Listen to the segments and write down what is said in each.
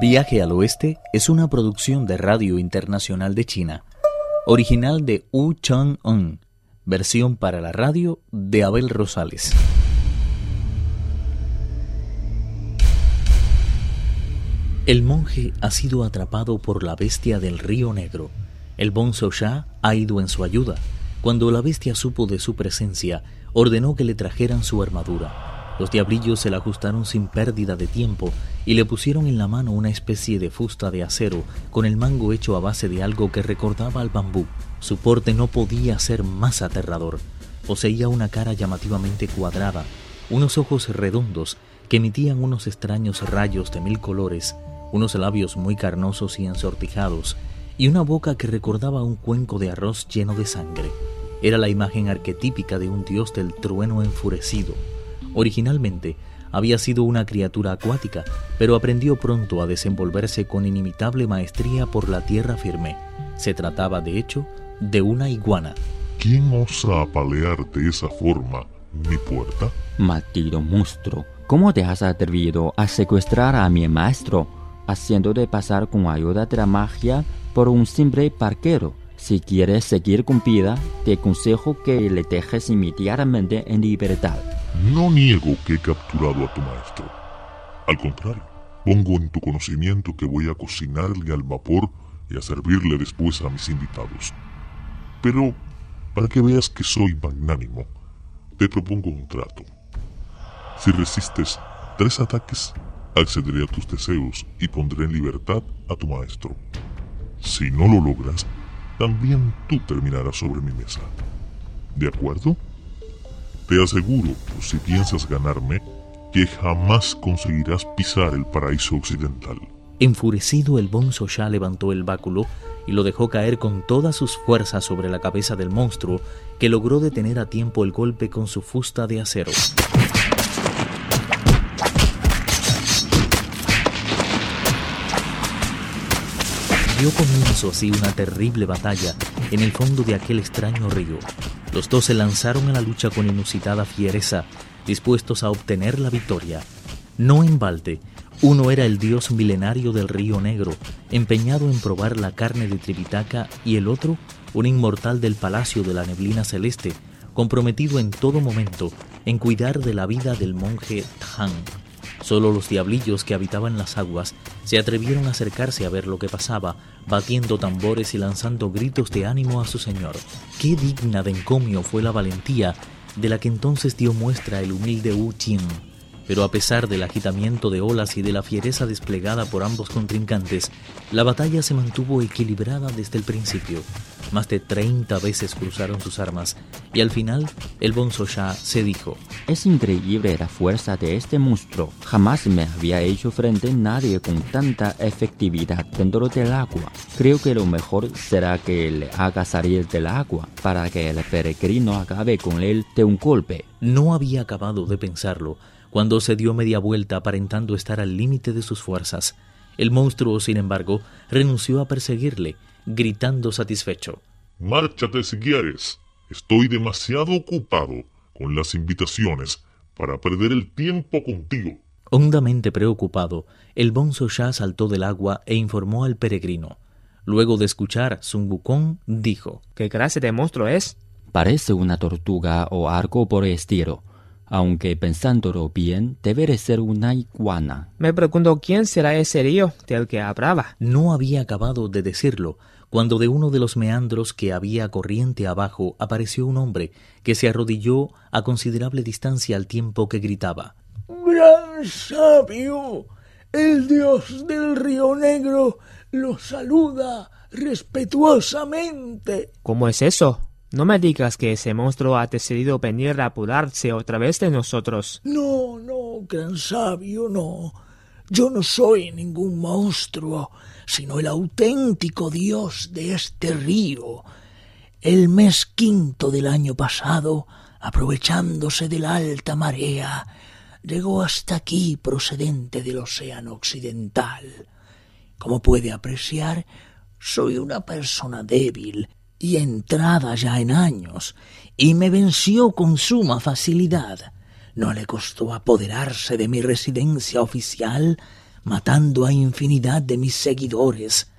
Viaje al Oeste es una producción de Radio Internacional de China, original de Wu Chang-un, versión para la radio de Abel Rosales. El monje ha sido atrapado por la bestia del río Negro. El Bonzo Sha ha ido en su ayuda. Cuando la bestia supo de su presencia, ordenó que le trajeran su armadura. Los diablillos se la ajustaron sin pérdida de tiempo y le pusieron en la mano una especie de fusta de acero con el mango hecho a base de algo que recordaba al bambú. Su porte no podía ser más aterrador. Poseía una cara llamativamente cuadrada, unos ojos redondos que emitían unos extraños rayos de mil colores, unos labios muy carnosos y ensortijados, y una boca que recordaba un cuenco de arroz lleno de sangre. Era la imagen arquetípica de un dios del trueno enfurecido. Originalmente había sido una criatura acuática, pero aprendió pronto a desenvolverse con inimitable maestría por la tierra firme. Se trataba, de hecho, de una iguana. ¿Quién osa apalear de esa forma mi puerta? Maldito monstruo, ¿cómo te has atrevido a secuestrar a mi maestro, haciéndote pasar con ayuda de la magia por un simple parquero? Si quieres seguir con vida, te aconsejo que le dejes inmediatamente en libertad. No niego que he capturado a tu maestro. Al contrario, pongo en tu conocimiento que voy a cocinarle al vapor y a servirle después a mis invitados. Pero, para que veas que soy magnánimo, te propongo un trato. Si resistes tres ataques, accederé a tus deseos y pondré en libertad a tu maestro. Si no lo logras, también tú terminarás sobre mi mesa. ¿De acuerdo? Te aseguro, si piensas ganarme, que jamás conseguirás pisar el paraíso occidental. Enfurecido, el bonzo ya levantó el báculo y lo dejó caer con todas sus fuerzas sobre la cabeza del monstruo, que logró detener a tiempo el golpe con su fusta de acero. Dio comienzo así una terrible batalla en el fondo de aquel extraño río. Los dos se lanzaron a la lucha con inusitada fiereza, dispuestos a obtener la victoria. No en balde, uno era el dios milenario del río Negro, empeñado en probar la carne de Tripitaka, y el otro, un inmortal del palacio de la neblina celeste, comprometido en todo momento en cuidar de la vida del monje Tang. Solo los diablillos que habitaban las aguas se atrevieron a acercarse a ver lo que pasaba, batiendo tambores y lanzando gritos de ánimo a su señor. Qué digna de encomio fue la valentía de la que entonces dio muestra el humilde Wu Qin. Pero a pesar del agitamiento de olas y de la fiereza desplegada por ambos contrincantes, la batalla se mantuvo equilibrada desde el principio. Más de 30 veces cruzaron sus armas y al final el Bonzo Shah se dijo: Es increíble la fuerza de este monstruo. Jamás me había hecho frente nadie con tanta efectividad dentro del agua. Creo que lo mejor será que le haga salir del agua para que el peregrino acabe con él de un golpe. No había acabado de pensarlo cuando se dio media vuelta aparentando estar al límite de sus fuerzas. El monstruo, sin embargo, renunció a perseguirle, gritando satisfecho. Márchate si quieres. Estoy demasiado ocupado con las invitaciones para perder el tiempo contigo. Hondamente preocupado, el bonzo ya saltó del agua e informó al peregrino. Luego de escuchar Sun Wukong, dijo: ¿Qué clase de monstruo es? Parece una tortuga o algo por el estilo aunque pensándolo bien, debe de ser una iguana. Me pregunto quién será ese río del que hablaba. No había acabado de decirlo cuando de uno de los meandros que había corriente abajo apareció un hombre que se arrodilló a considerable distancia al tiempo que gritaba Gran sabio, el dios del río Negro lo saluda respetuosamente. ¿Cómo es eso? No me digas que ese monstruo ha decidido venir a apurarse otra vez de nosotros. No, no, gran sabio, no. Yo no soy ningún monstruo, sino el auténtico dios de este río. El mes quinto del año pasado, aprovechándose de la alta marea, llegó hasta aquí procedente del océano occidental. Como puede apreciar, soy una persona débil y entrada ya en años, y me venció con suma facilidad. No le costó apoderarse de mi residencia oficial matando a infinidad de mis seguidores,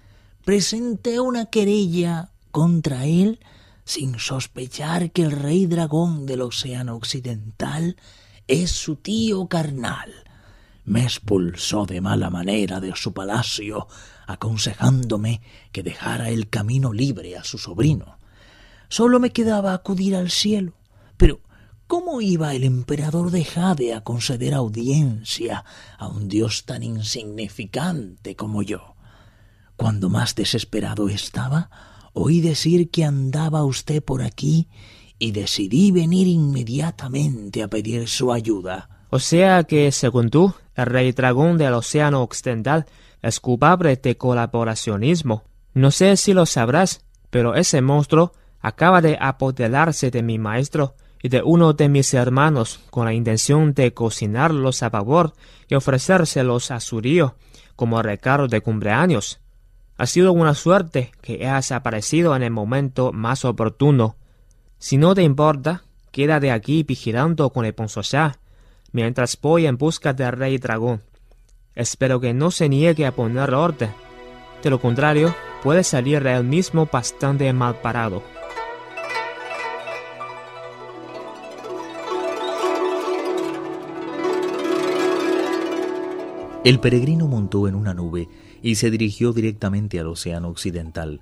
presenté una querella contra él sin sospechar que el rey dragón del océano occidental es su tío carnal. Me expulsó de mala manera de su palacio, aconsejándome que dejara el camino libre a su sobrino. Solo me quedaba acudir al cielo. Pero, ¿cómo iba el emperador de Jade a conceder audiencia a un dios tan insignificante como yo? Cuando más desesperado estaba, oí decir que andaba usted por aquí y decidí venir inmediatamente a pedir su ayuda. O sea que, según tú, el rey dragón del océano occidental es culpable de colaboracionismo. No sé si lo sabrás, pero ese monstruo acaba de apoderarse de mi maestro y de uno de mis hermanos con la intención de cocinarlos a favor y ofrecérselos a su río como regalo de cumpleaños. Ha sido una suerte que has aparecido en el momento más oportuno. Si no te importa, quédate aquí vigilando con el Ponsosá, mientras voy en busca del rey dragón. Espero que no se niegue a poner orden. De lo contrario, puede salir él mismo bastante mal parado. El peregrino montó en una nube y se dirigió directamente al océano occidental.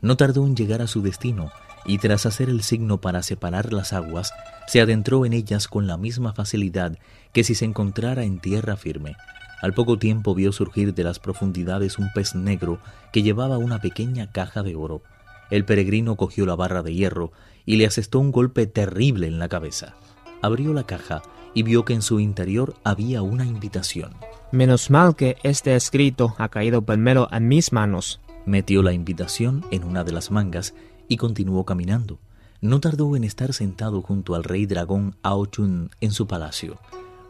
No tardó en llegar a su destino y tras hacer el signo para separar las aguas, se adentró en ellas con la misma facilidad que si se encontrara en tierra firme. Al poco tiempo vio surgir de las profundidades un pez negro que llevaba una pequeña caja de oro. El peregrino cogió la barra de hierro y le asestó un golpe terrible en la cabeza. Abrió la caja y vio que en su interior había una invitación. Menos mal que este escrito ha caído primero en mis manos. Metió la invitación en una de las mangas y continuó caminando. No tardó en estar sentado junto al rey dragón Aochun en su palacio.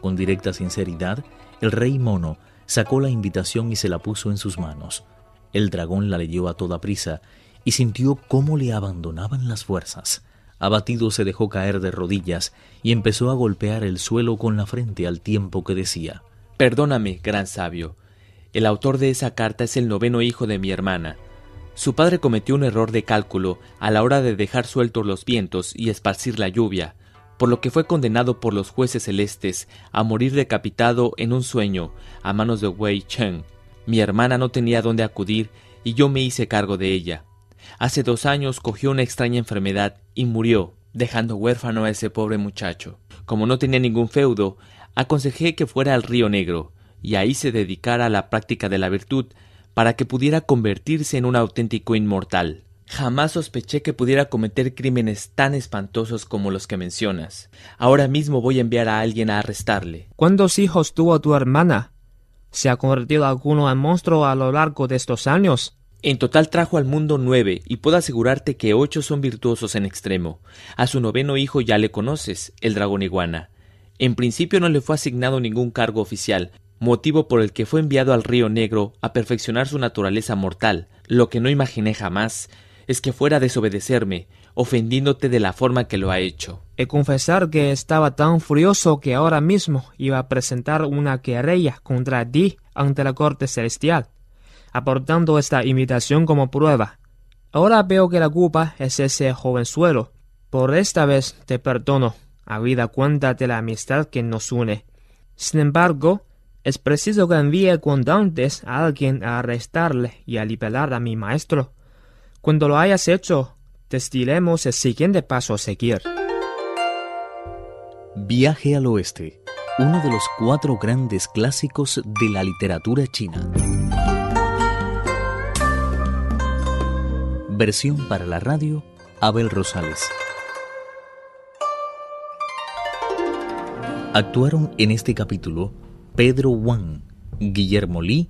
Con directa sinceridad, el rey mono sacó la invitación y se la puso en sus manos. El dragón la leyó a toda prisa y sintió cómo le abandonaban las fuerzas. Abatido se dejó caer de rodillas y empezó a golpear el suelo con la frente al tiempo que decía Perdóname, gran sabio. El autor de esa carta es el noveno hijo de mi hermana. Su padre cometió un error de cálculo a la hora de dejar sueltos los vientos y esparcir la lluvia, por lo que fue condenado por los jueces celestes a morir decapitado en un sueño a manos de Wei Cheng. Mi hermana no tenía dónde acudir y yo me hice cargo de ella. Hace dos años cogió una extraña enfermedad y murió, dejando huérfano a ese pobre muchacho. Como no tenía ningún feudo, aconsejé que fuera al río Negro, y ahí se dedicara a la práctica de la virtud, para que pudiera convertirse en un auténtico inmortal. Jamás sospeché que pudiera cometer crímenes tan espantosos como los que mencionas. Ahora mismo voy a enviar a alguien a arrestarle. ¿Cuántos hijos tuvo tu hermana? ¿Se ha convertido alguno en monstruo a lo largo de estos años? En total trajo al mundo nueve, y puedo asegurarte que ocho son virtuosos en extremo. A su noveno hijo ya le conoces, el dragón iguana. En principio no le fue asignado ningún cargo oficial, motivo por el que fue enviado al río Negro a perfeccionar su naturaleza mortal. Lo que no imaginé jamás es que fuera desobedecerme, ofendiéndote de la forma que lo ha hecho. He confesar que estaba tan furioso que ahora mismo iba a presentar una querella contra ti ante la corte celestial aportando esta imitación como prueba. Ahora veo que la culpa es ese jovenzuelo. Por esta vez te perdono, habida cuenta de la amistad que nos une. Sin embargo, es preciso que envíe cuanto antes a alguien a arrestarle y a liberar a mi maestro. Cuando lo hayas hecho, destilemos el siguiente paso a seguir. Viaje al oeste, uno de los cuatro grandes clásicos de la literatura china. Versión para la radio, Abel Rosales. Actuaron en este capítulo Pedro Wang, Guillermo Lee